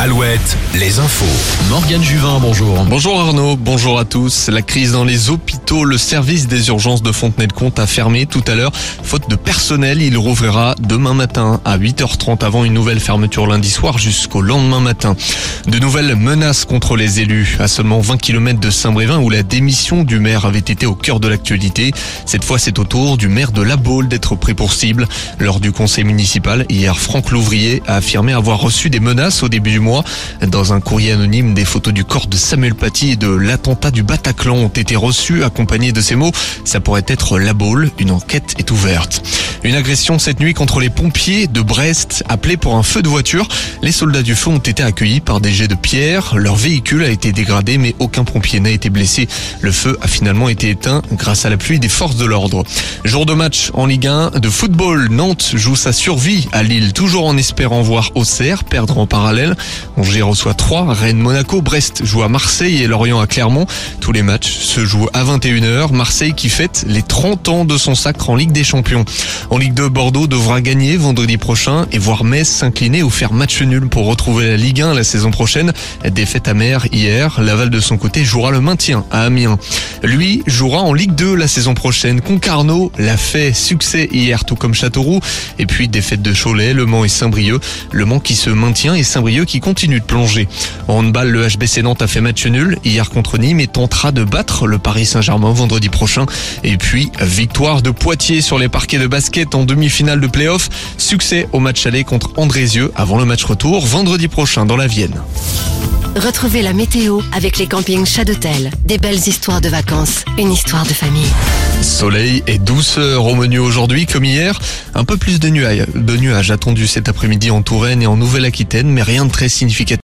7, les infos. Morgane Juvin, bonjour. Bonjour Arnaud, bonjour à tous. La crise dans les hôpitaux, le service des urgences de Fontenay-de-Comte a fermé tout à l'heure. Faute de personnel, il rouvrira demain matin à 8h30 avant une nouvelle fermeture lundi soir jusqu'au lendemain matin. De nouvelles menaces contre les élus à seulement 20 km de Saint-Brévin où la démission du maire avait été au cœur de l'actualité. Cette fois, c'est au tour du maire de La Baule d'être pris pour cible. Lors du conseil municipal, hier, Franck Louvrier a affirmé avoir reçu des menaces au début du mois. Dans un courrier anonyme, des photos du corps de Samuel Paty et de l'attentat du Bataclan ont été reçues, accompagnées de ces mots. Ça pourrait être la Baule. Une enquête est ouverte. Une agression cette nuit contre les pompiers de Brest, appelés pour un feu de voiture. Les soldats du feu ont été accueillis par des jets de pierre. Leur véhicule a été dégradé, mais aucun pompier n'a été blessé. Le feu a finalement été éteint grâce à l'appui des forces de l'ordre. Jour de match en Ligue 1 de football. Nantes joue sa survie à Lille, toujours en espérant voir Auxerre perdre en parallèle. Angers reçoit 3, Rennes Monaco, Brest joue à Marseille et Lorient à Clermont. Tous les matchs se jouent à 21h. Marseille qui fête les 30 ans de son sacre en Ligue des Champions. En Ligue 2, Bordeaux devra gagner vendredi prochain et voir Metz s'incliner ou faire match nul pour retrouver la Ligue 1 la saison prochaine. Défaite amère hier. Laval de son côté jouera le maintien à Amiens. Lui jouera en Ligue 2 la saison prochaine. Concarneau l'a fait succès hier tout comme Châteauroux. Et puis défaite de Cholet, Le Mans et Saint-Brieuc. Le Mans qui se maintient et Saint-Brieuc qui continue de plonger. En handball, le HBC Nantes a fait match nul hier contre Nîmes et tentera de battre le Paris Saint-Germain vendredi prochain. Et puis victoire de Poitiers sur les parquets de basket en demi-finale de play-off. Succès au match aller contre Andrézieux avant le match retour vendredi prochain dans la Vienne. Retrouvez la météo avec les campings Chadotel. Des belles histoires de vacances, une histoire de famille. Soleil et douceur au menu aujourd'hui comme hier. Un peu plus de nuages, de nuages attendus cet après-midi en Touraine et en Nouvelle-Aquitaine, mais rien de très significatif.